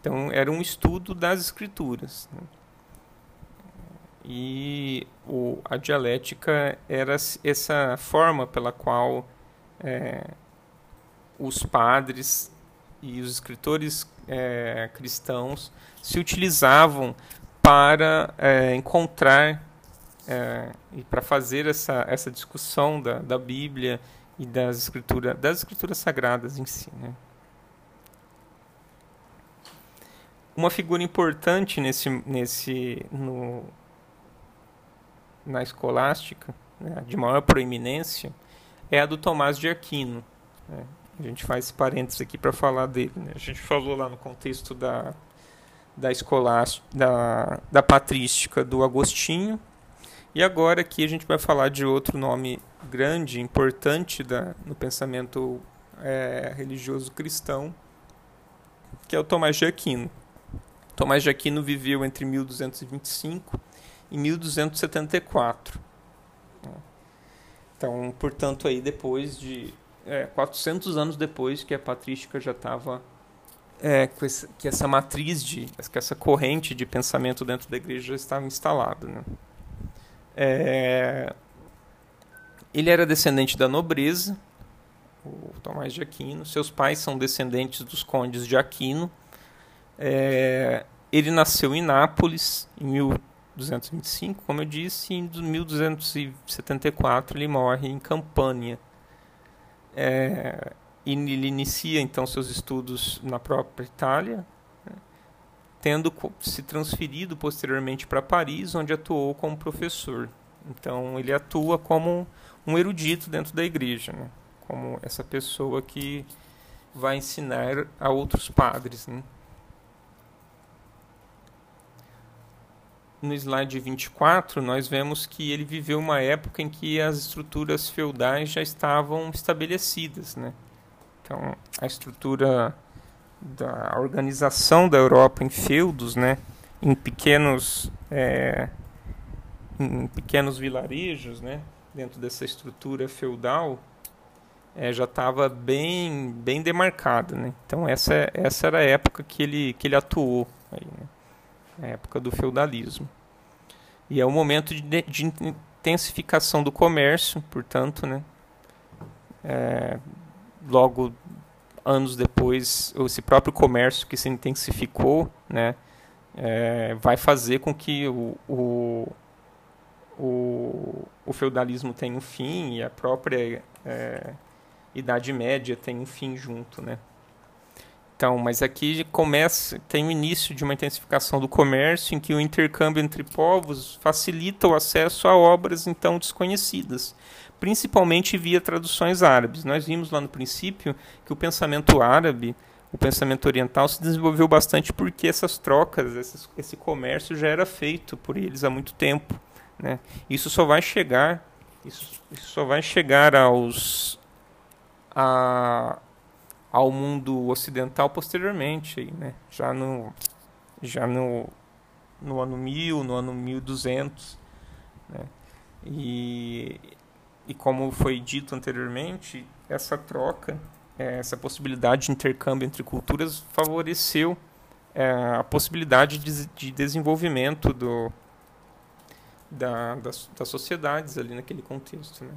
Então, era um estudo das escrituras. Né? E o, a dialética era essa forma pela qual é, os padres e os escritores é, cristãos se utilizavam para é, encontrar é, e para fazer essa, essa discussão da, da Bíblia e das escrituras das escrituras sagradas em si. Né? Uma figura importante nesse, nesse no, na escolástica, né, de maior proeminência, é a do Tomás de Aquino. Né? A gente faz parênteses aqui para falar dele. Né? A gente falou lá no contexto da, da escolástica, da, da patrística do Agostinho, e agora aqui a gente vai falar de outro nome grande, importante da, no pensamento é, religioso cristão, que é o Tomás de Aquino. Tomás de Aquino viveu entre 1225 e 1274. Então, portanto, aí depois de é, 400 anos depois que a patrística já estava é, que essa matriz de que essa corrente de pensamento dentro da igreja já estava instalada, né? É, ele era descendente da nobreza, o Tomás de Aquino. Seus pais são descendentes dos condes de Aquino. É, ele nasceu em Nápoles em 1225, como eu disse, e em 1274 ele morre em Campânia. E ele inicia então seus estudos na própria Itália, tendo se transferido posteriormente para Paris, onde atuou como professor. Então ele atua como um erudito dentro da igreja, né? como essa pessoa que vai ensinar a outros padres. Né? No slide 24, nós vemos que ele viveu uma época em que as estruturas feudais já estavam estabelecidas. Né? Então, a estrutura da organização da Europa em feudos, né, em pequenos é, em pequenos vilarejos, né, dentro dessa estrutura feudal, é, já estava bem bem demarcada, né? Então essa essa era a época que ele que ele atuou, aí, né? a época do feudalismo. E é o momento de, de intensificação do comércio, portanto, né? É, logo anos depois, esse próprio comércio que se intensificou, né, é, vai fazer com que o, o, o, o, feudalismo tenha um fim e a própria é, Idade Média tenha um fim junto, né. Então, mas aqui começa, tem o início de uma intensificação do comércio em que o intercâmbio entre povos facilita o acesso a obras então desconhecidas principalmente via traduções árabes. Nós vimos lá no princípio que o pensamento árabe, o pensamento oriental, se desenvolveu bastante porque essas trocas, esse comércio já era feito por eles há muito tempo. Né? Isso só vai chegar, isso, isso só vai chegar aos a, ao mundo ocidental posteriormente, aí, né? já no já no no ano 1000, no ano 1200, né? E e como foi dito anteriormente, essa troca, é, essa possibilidade de intercâmbio entre culturas favoreceu é, a possibilidade de, de desenvolvimento do, da, das, das, sociedades ali naquele contexto. Né?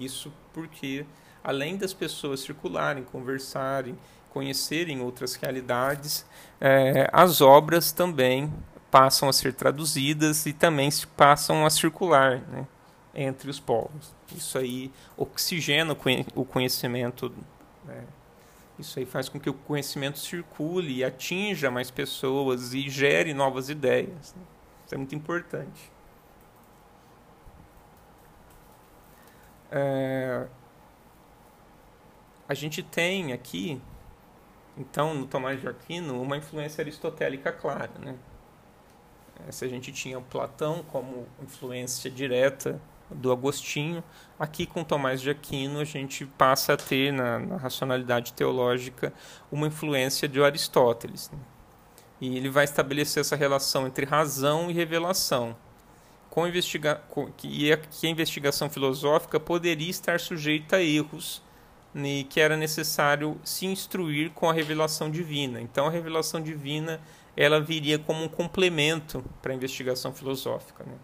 Isso porque, além das pessoas circularem, conversarem, conhecerem outras realidades, é, as obras também passam a ser traduzidas e também passam a circular. Né? Entre os povos. Isso aí oxigena o conhecimento. Né? Isso aí faz com que o conhecimento circule e atinja mais pessoas e gere novas ideias. Né? Isso é muito importante. É... A gente tem aqui, então, no Tomás de Aquino, uma influência aristotélica clara. Né? Se a gente tinha Platão como influência direta do Agostinho. Aqui com Tomás de Aquino a gente passa a ter na, na racionalidade teológica uma influência de Aristóteles. Né? E ele vai estabelecer essa relação entre razão e revelação. Com investiga com, que, a, que a investigação filosófica poderia estar sujeita a erros e que era necessário se instruir com a revelação divina. Então a revelação divina ela viria como um complemento para a investigação filosófica. Né?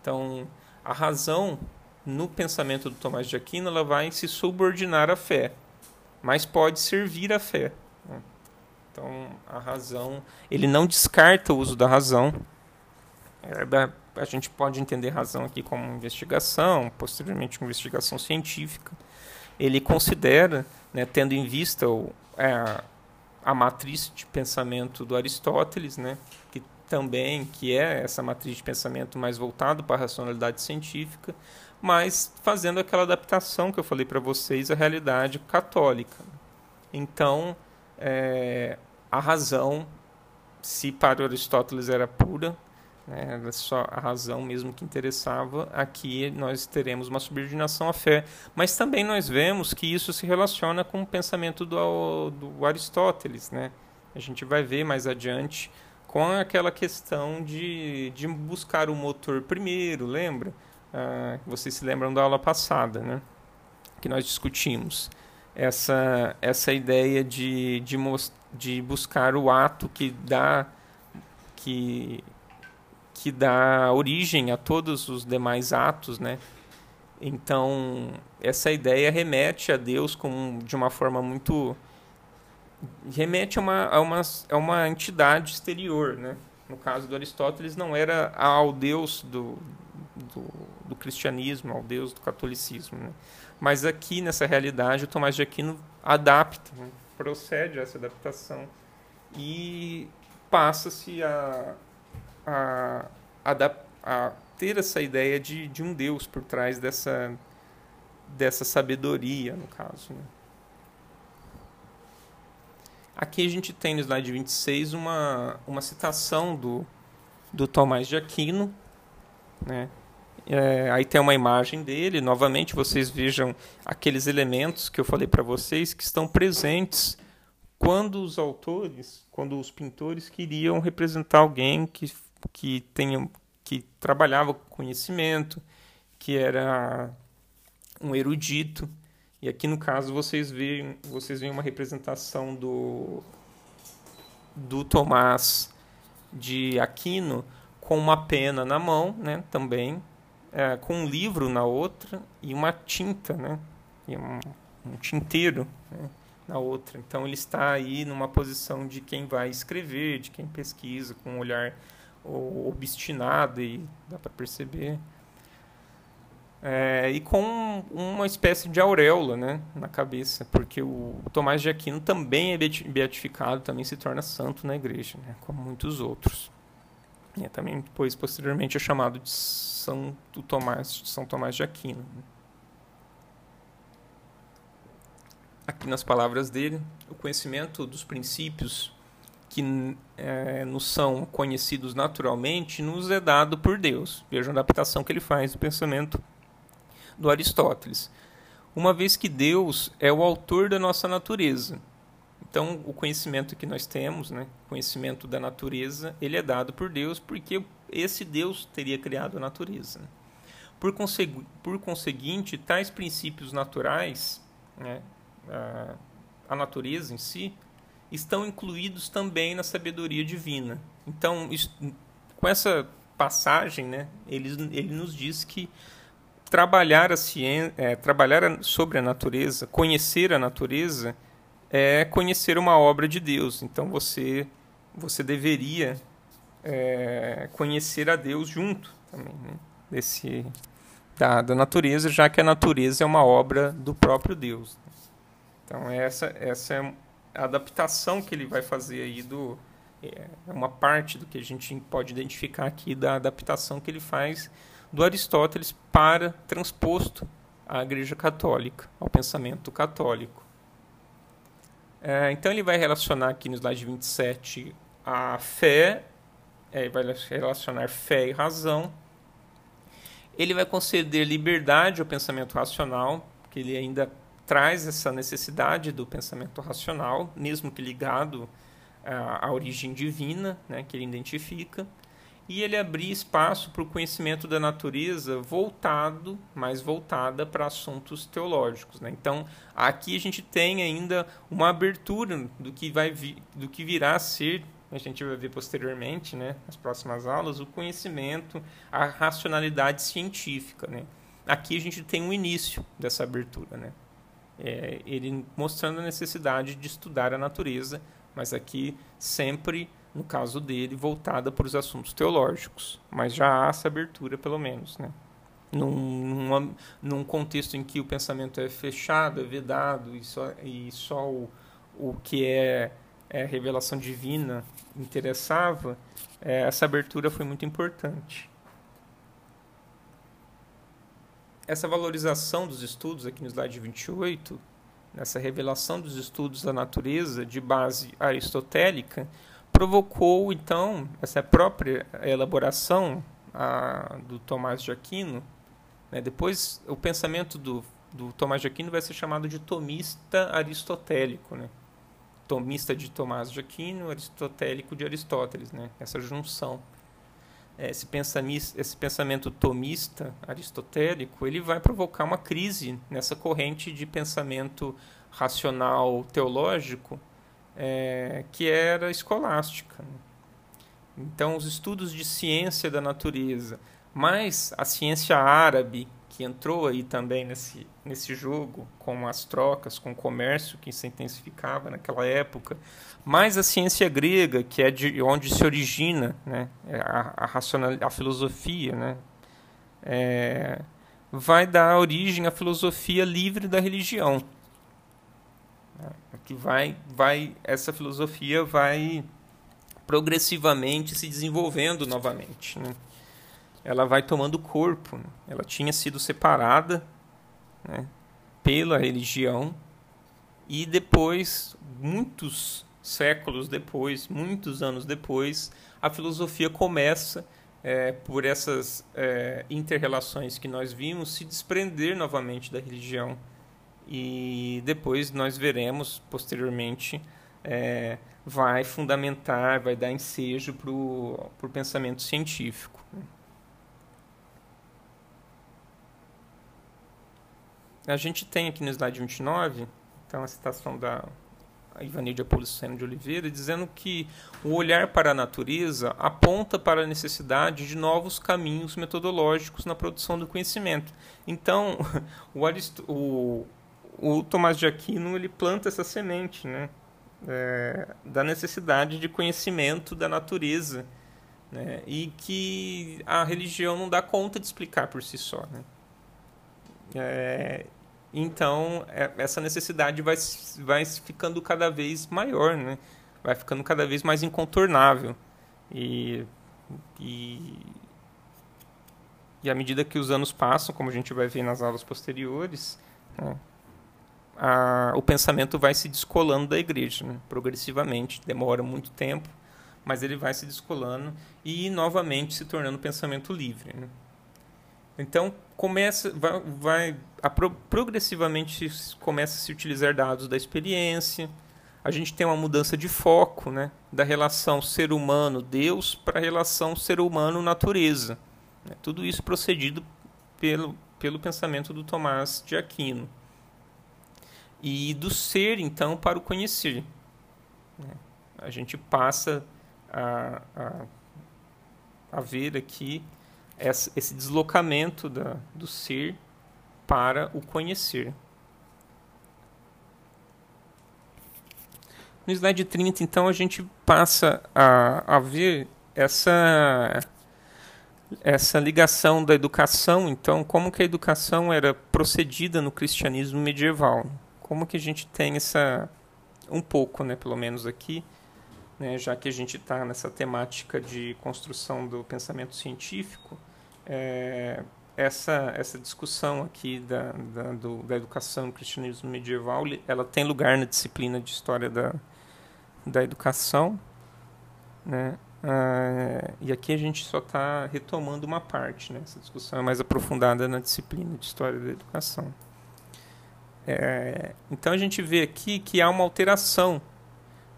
Então a razão no pensamento do Tomás de Aquino ela vai se subordinar à fé, mas pode servir à fé. Então a razão ele não descarta o uso da razão. É, a gente pode entender razão aqui como investigação, posteriormente investigação científica ele considera, né, tendo em vista o, a, a matriz de pensamento do Aristóteles, né, também que é essa matriz de pensamento mais voltado para a racionalidade científica, mas fazendo aquela adaptação que eu falei para vocês à realidade católica. Então, é, a razão, se para Aristóteles era pura, né, era só a razão mesmo que interessava, aqui nós teremos uma subordinação à fé. Mas também nós vemos que isso se relaciona com o pensamento do, do Aristóteles. Né? A gente vai ver mais adiante com aquela questão de, de buscar o motor primeiro, lembra? Ah, vocês se lembram da aula passada, né? que nós discutimos. Essa, essa ideia de, de, de buscar o ato que dá que que dá origem a todos os demais atos, né? Então, essa ideia remete a Deus com, de uma forma muito. Remete a uma, a, uma, a uma entidade exterior, né? No caso do Aristóteles, não era ao Deus do, do, do cristianismo, ao Deus do catolicismo, né? Mas aqui, nessa realidade, o Tomás de Aquino adapta, né? procede a essa adaptação e passa-se a, a, a, ter essa ideia de, de um Deus por trás dessa, dessa sabedoria, no caso. Né? Aqui a gente tem no slide 26 uma, uma citação do, do Tomás de Aquino. Né? É, aí tem uma imagem dele. Novamente, vocês vejam aqueles elementos que eu falei para vocês que estão presentes quando os autores, quando os pintores queriam representar alguém que que tenha, que trabalhava com conhecimento, que era um erudito. E aqui no caso vocês veem, vocês veem uma representação do do Tomás de Aquino com uma pena na mão, né, também, é, com um livro na outra e uma tinta, né, e um, um tinteiro né, na outra. Então ele está aí numa posição de quem vai escrever, de quem pesquisa, com um olhar obstinado e dá para perceber. É, e com uma espécie de auréola né, na cabeça, porque o Tomás de Aquino também é beatificado, também se torna santo na igreja, né, como muitos outros. E é também depois, posteriormente, é chamado de Santo Tomás, São Tomás de Aquino. Aqui nas palavras dele, o conhecimento dos princípios que é, nos são conhecidos naturalmente, nos é dado por Deus. Vejam a adaptação que ele faz do pensamento do Aristóteles. Uma vez que Deus é o autor da nossa natureza. Então, o conhecimento que nós temos, né, conhecimento da natureza, ele é dado por Deus porque esse Deus teria criado a natureza. Por, consegu por conseguinte, tais princípios naturais, né, a, a natureza em si, estão incluídos também na sabedoria divina. Então, isso, com essa passagem, né, ele, ele nos diz que trabalhar a ciência, é, trabalhar sobre a natureza, conhecer a natureza, é conhecer uma obra de Deus. Então, você você deveria é, conhecer a Deus junto também, né, desse da, da natureza, já que a natureza é uma obra do próprio Deus. Então, essa essa é a adaptação que ele vai fazer aí do é, é uma parte do que a gente pode identificar aqui da adaptação que ele faz do Aristóteles para transposto à Igreja Católica, ao pensamento católico. É, então ele vai relacionar aqui no slide 27 a fé, é, vai relacionar fé e razão. Ele vai conceder liberdade ao pensamento racional, que ele ainda traz essa necessidade do pensamento racional, mesmo que ligado à, à origem divina, né, que ele identifica e ele abrir espaço para o conhecimento da natureza voltado, mais voltada para assuntos teológicos. Né? Então, aqui a gente tem ainda uma abertura do que vai vi, do que virá a ser, a gente vai ver posteriormente, né, nas próximas aulas, o conhecimento, a racionalidade científica. Né? Aqui a gente tem um início dessa abertura, né? É, ele mostrando a necessidade de estudar a natureza, mas aqui sempre no caso dele, voltada para os assuntos teológicos. Mas já há essa abertura, pelo menos. Né? Num, numa, num contexto em que o pensamento é fechado, é vedado, e só, e só o, o que é, é revelação divina interessava, é, essa abertura foi muito importante. Essa valorização dos estudos, aqui no slide 28, nessa revelação dos estudos da natureza de base aristotélica, provocou então essa própria elaboração a, do Tomás de Aquino. Né? Depois, o pensamento do, do Tomás de Aquino vai ser chamado de tomista aristotélico, né? Tomista de Tomás de Aquino, aristotélico de Aristóteles, né? Essa junção. Esse pensamento, esse pensamento tomista aristotélico, ele vai provocar uma crise nessa corrente de pensamento racional teológico é, que era escolástica. Então, os estudos de ciência da natureza, mais a ciência árabe, que entrou aí também nesse, nesse jogo, com as trocas, com o comércio que se intensificava naquela época, mais a ciência grega, que é de onde se origina né, a, a, racional, a filosofia, né, é, vai dar origem à filosofia livre da religião que vai, vai essa filosofia vai progressivamente se desenvolvendo novamente. Né? Ela vai tomando corpo. Né? Ela tinha sido separada né, pela religião e depois, muitos séculos depois, muitos anos depois, a filosofia começa é, por essas é, interrelações que nós vimos se desprender novamente da religião e depois nós veremos posteriormente é, vai fundamentar, vai dar ensejo para o pensamento científico. A gente tem aqui no slide 29, então a citação da Ivanilde Apolliceno de Oliveira, dizendo que o olhar para a natureza aponta para a necessidade de novos caminhos metodológicos na produção do conhecimento. Então, *laughs* o, o, o Tomás de Aquino ele planta essa semente, né? É, da necessidade de conhecimento da natureza, né? E que a religião não dá conta de explicar por si só, né? É, então é, essa necessidade vai vai ficando cada vez maior, né? Vai ficando cada vez mais incontornável e e e à medida que os anos passam, como a gente vai ver nas aulas posteriores, né? A, o pensamento vai se descolando da igreja, né? progressivamente. Demora muito tempo, mas ele vai se descolando e novamente se tornando pensamento livre. Né? Então começa, vai, vai a pro, progressivamente começa a se utilizar dados da experiência. A gente tem uma mudança de foco, né, da relação ser humano Deus para a relação ser humano natureza. Né? Tudo isso procedido pelo pelo pensamento do Tomás de Aquino e do ser, então, para o conhecer. Né? A gente passa a, a, a ver aqui esse deslocamento da, do ser para o conhecer. No slide 30, então, a gente passa a, a ver essa, essa ligação da educação, então, como que a educação era procedida no cristianismo medieval como que a gente tem essa um pouco, né, pelo menos aqui, né, já que a gente está nessa temática de construção do pensamento científico, é, essa essa discussão aqui da, da, do, da educação no cristianismo medieval, ela tem lugar na disciplina de história da, da educação, né? Uh, e aqui a gente só está retomando uma parte, né? essa discussão é mais aprofundada na disciplina de História da Educação. É, então a gente vê aqui que há uma alteração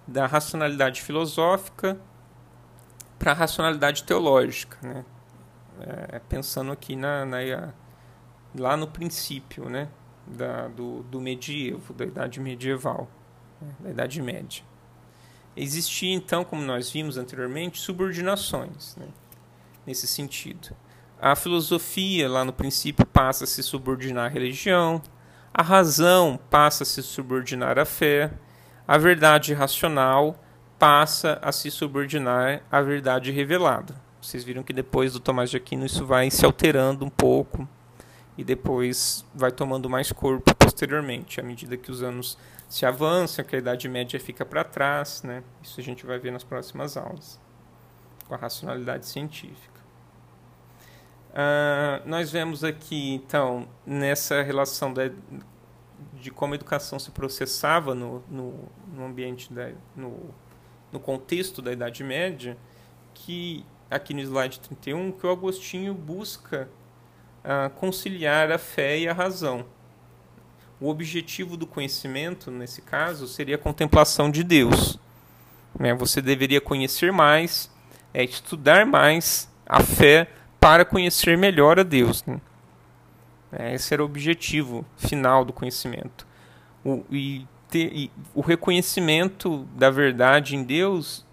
da racionalidade filosófica para a racionalidade teológica, né? É, pensando aqui na, na, lá no princípio né? da, do, do medievo, da Idade Medieval, né? da Idade Média. Existia então, como nós vimos anteriormente, subordinações né? nesse sentido. A filosofia, lá no princípio, passa a se subordinar à religião, a razão passa a se subordinar à fé, a verdade racional passa a se subordinar à verdade revelada. Vocês viram que depois do Tomás de Aquino isso vai se alterando um pouco e depois vai tomando mais corpo posteriormente, à medida que os anos se avançam, que a Idade Média fica para trás. Né? Isso a gente vai ver nas próximas aulas, com a racionalidade científica. Uh, nós vemos aqui, então, nessa relação de como a educação se processava no, no, no ambiente, da, no, no contexto da Idade Média, que aqui no slide 31, que o Agostinho busca uh, conciliar a fé e a razão. O objetivo do conhecimento, nesse caso, seria a contemplação de Deus. Né? Você deveria conhecer mais, é, estudar mais a fé para conhecer melhor a Deus. Né? É, esse era o objetivo final do conhecimento. O, e, ter, e o reconhecimento da verdade em Deus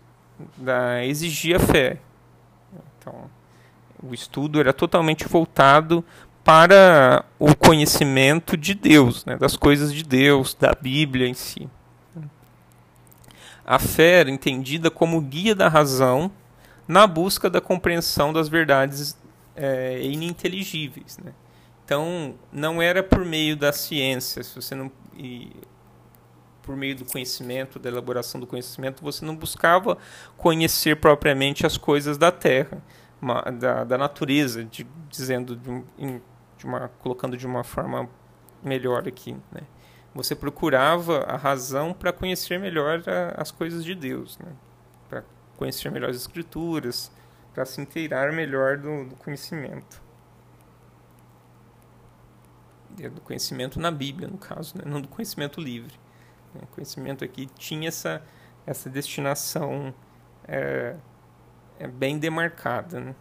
da, exigia fé. Então, o estudo era totalmente voltado para o conhecimento de Deus, né, das coisas de Deus, da Bíblia em si. A fé era entendida como guia da razão na busca da compreensão das verdades é, ininteligíveis. Né? Então, não era por meio da ciência, se você não e, por meio do conhecimento, da elaboração do conhecimento, você não buscava conhecer propriamente as coisas da Terra, uma, da, da, natureza, de, dizendo de, de uma, colocando de uma forma melhor aqui, né? Você procurava a razão para conhecer melhor a, as coisas de Deus, né? Conhecer melhor as escrituras, para se inteirar melhor do, do conhecimento. Do conhecimento na Bíblia, no caso, né? não do conhecimento livre. O né? conhecimento aqui tinha essa, essa destinação é, é bem demarcada. Né?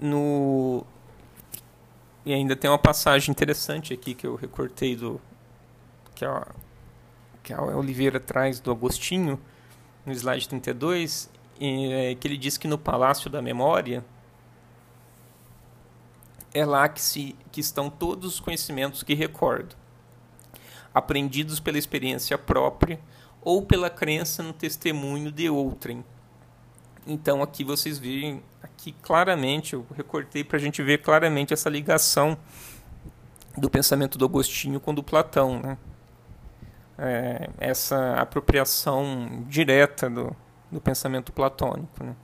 No, e ainda tem uma passagem interessante aqui que eu recortei do que é que a Oliveira traz do Agostinho, no slide 32, e, é, que ele diz que no Palácio da Memória é lá que, se, que estão todos os conhecimentos que recordo, aprendidos pela experiência própria ou pela crença no testemunho de outrem. Então aqui vocês veem aqui claramente, eu recortei para a gente ver claramente essa ligação do pensamento do Agostinho com o do Platão, né? É, essa apropriação direta do, do pensamento platônico, né?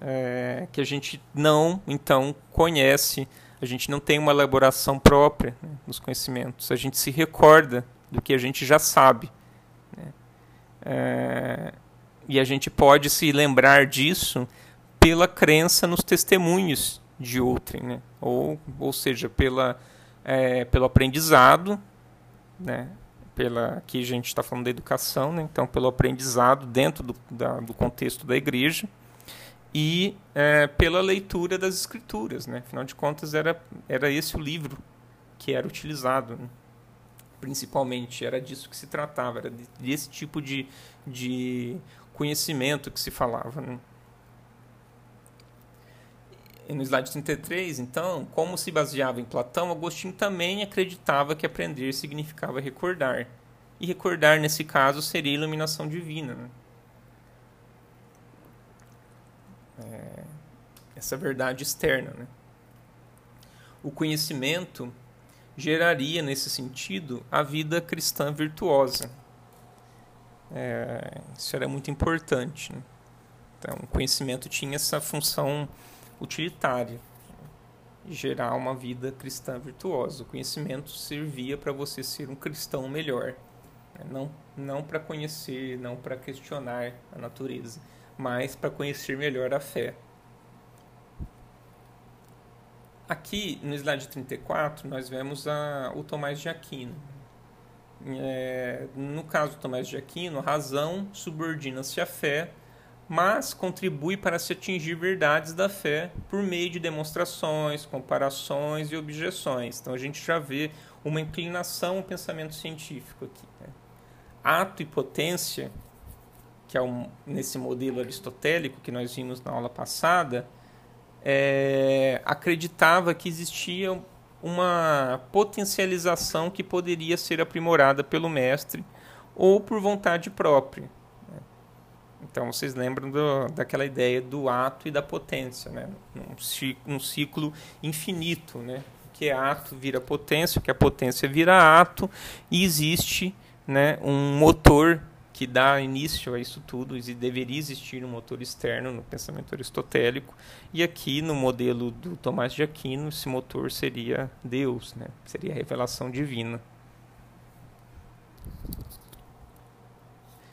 é, que a gente não, então, conhece, a gente não tem uma elaboração própria né, dos conhecimentos, a gente se recorda do que a gente já sabe. Né? É, e a gente pode se lembrar disso pela crença nos testemunhos de outrem, né? ou, ou seja, pela, é, pelo aprendizado, né? Pela aqui a gente está falando da educação, né? então pelo aprendizado dentro do, da, do contexto da igreja e é, pela leitura das escrituras, né? Afinal de contas era era esse o livro que era utilizado, né? principalmente era disso que se tratava, era desse tipo de, de conhecimento que se falava. Né? No slide 33, então, como se baseava em Platão, Agostinho também acreditava que aprender significava recordar. E recordar, nesse caso, seria iluminação divina. Né? É, essa verdade externa. Né? O conhecimento geraria, nesse sentido, a vida cristã virtuosa. É, isso era muito importante. Né? Então, o conhecimento tinha essa função utilitária, gerar uma vida cristã virtuosa. O conhecimento servia para você ser um cristão melhor. né? não, não para conhecer, não para questionar a natureza, mas para conhecer melhor a fé. Aqui no slide 34 nós vemos a, o Tomás de Aquino. É, no caso do Tomás de Aquino, a razão subordina-se à fé, mas contribui para se atingir verdades da fé por meio de demonstrações, comparações e objeções. Então a gente já vê uma inclinação ao pensamento científico aqui. Né? Ato e potência, que é um, nesse modelo aristotélico que nós vimos na aula passada, é, acreditava que existia uma potencialização que poderia ser aprimorada pelo mestre ou por vontade própria. Então vocês lembram do, daquela ideia do ato e da potência, né? um, um ciclo infinito, né? que é ato vira potência, que a potência vira ato e existe né, um motor que dá início a isso tudo, e deveria existir um motor externo no pensamento aristotélico, e aqui no modelo do Tomás de Aquino, esse motor seria Deus, né? seria a revelação divina.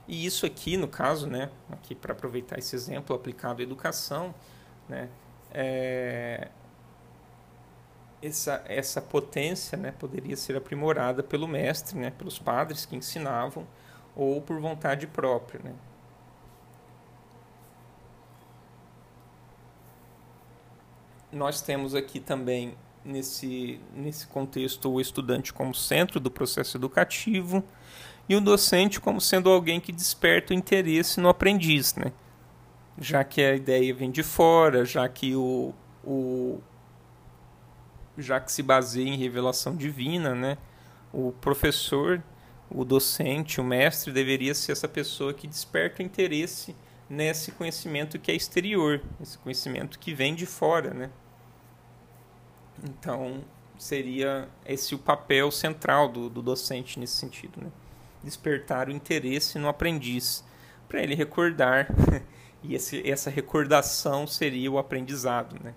E isso aqui, no caso, né, aqui para aproveitar esse exemplo aplicado à educação, né, é, essa, essa potência né, poderia ser aprimorada pelo mestre, né, pelos padres que ensinavam, ou por vontade própria. Né? Nós temos aqui também, nesse, nesse contexto, o estudante como centro do processo educativo e o docente como sendo alguém que desperta o interesse no aprendiz, né? já que a ideia vem de fora, já que o, o já que se baseia em revelação divina, né? O professor o docente, o mestre, deveria ser essa pessoa que desperta o interesse nesse conhecimento que é exterior, esse conhecimento que vem de fora, né? Então, seria esse o papel central do, do docente nesse sentido, né? Despertar o interesse no aprendiz, para ele recordar, *laughs* e esse, essa recordação seria o aprendizado, né?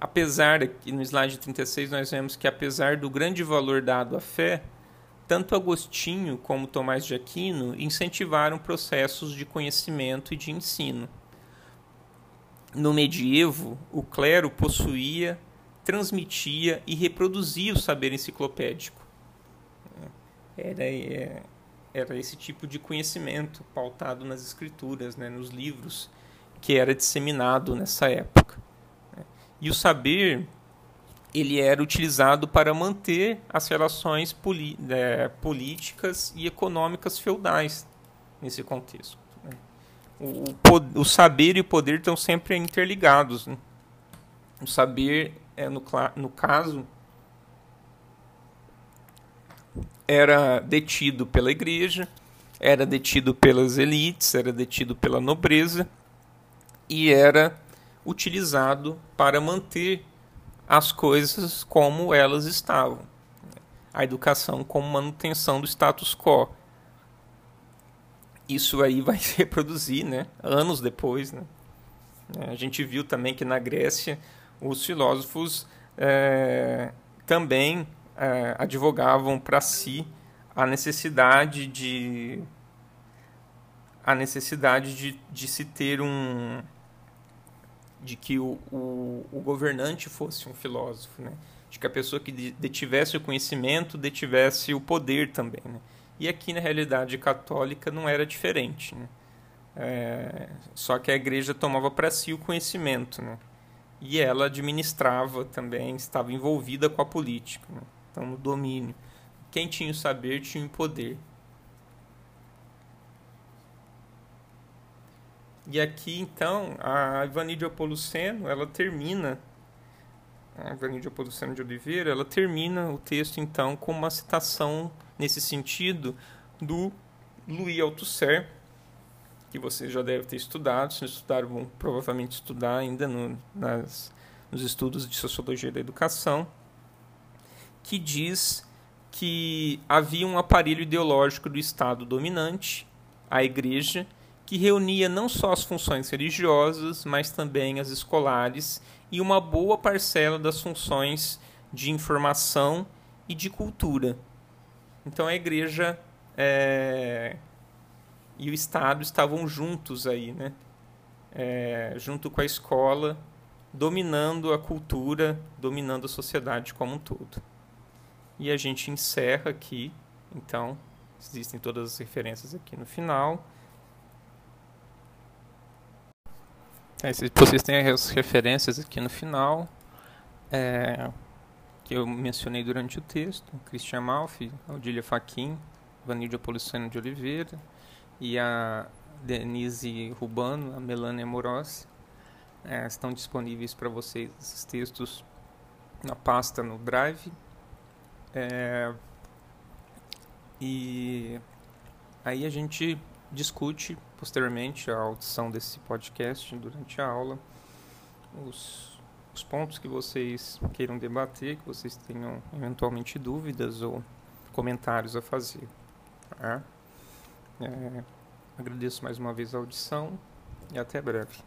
apesar que no slide 36 nós vemos que apesar do grande valor dado à fé, tanto Agostinho como Tomás de Aquino incentivaram processos de conhecimento e de ensino. No medievo, o clero possuía, transmitia e reproduzia o saber enciclopédico. Era, é, era esse tipo de conhecimento pautado nas escrituras, né, nos livros, que era disseminado nessa época. E o saber ele era utilizado para manter as relações é, políticas e econômicas feudais nesse contexto. Né? O, o, o, saber e o poder estão sempre interligados. Né? O saber, é, no, no caso, era detido pela igreja, era detido pelas elites, era detido pela nobreza e era utilizado para manter as coisas como elas estavam. A educação como manutenção do status quo. Isso aí vai *laughs* se reproduzir né, anos depois. Né? A gente viu também que na Grécia os filósofos é, também é, advogavam para si a necessidade de a necessidade de, de se ter um, de que o, o, o, governante fosse um filósofo, né? de que a pessoa que detivesse o conhecimento detivesse o poder também. Né? E aqui na realidade católica não era diferente. Né? É, só que a igreja tomava para si o conhecimento né? E ela administrava também, estava envolvida com a política, né? então no domínio. Quem tinha o saber tinha o poder. E aqui, então, a Ivanilde Apoluceno, ela termina, a Ivanilde Apoluceno de Oliveira, ela termina o texto, então, com uma citação, nesse sentido, do Louis Althusser, que vocês já devem ter estudado, se não estudaram, vão provavelmente estudar ainda no, nas, nos estudos de Sociologia da Educação, que diz que havia um aparelho ideológico do Estado dominante, a Igreja, que reunia não só as funções religiosas, mas também as escolares e uma boa parcela das funções de informação e de cultura. Então a igreja é, e o Estado estavam juntos aí, né? É, junto com a escola, dominando a cultura, dominando a sociedade como um todo. E a gente encerra aqui, então, existem todas as referências aqui no final. É, vocês têm as referências aqui no final, é, que eu mencionei durante o texto, Christian Malfi, Odília Faquin, Vanilda Policeno de Oliveira e a Denise Rubano, a Melania Morossi. É, estão disponíveis para vocês esses textos na pasta no Drive. É, e aí a gente discute posteriormente a audição desse podcast durante a aula os, os pontos que vocês queiram debater, que vocês tenham eventualmente dúvidas ou comentários a fazer. Tá? É, agradeço mais uma vez a audição e até breve.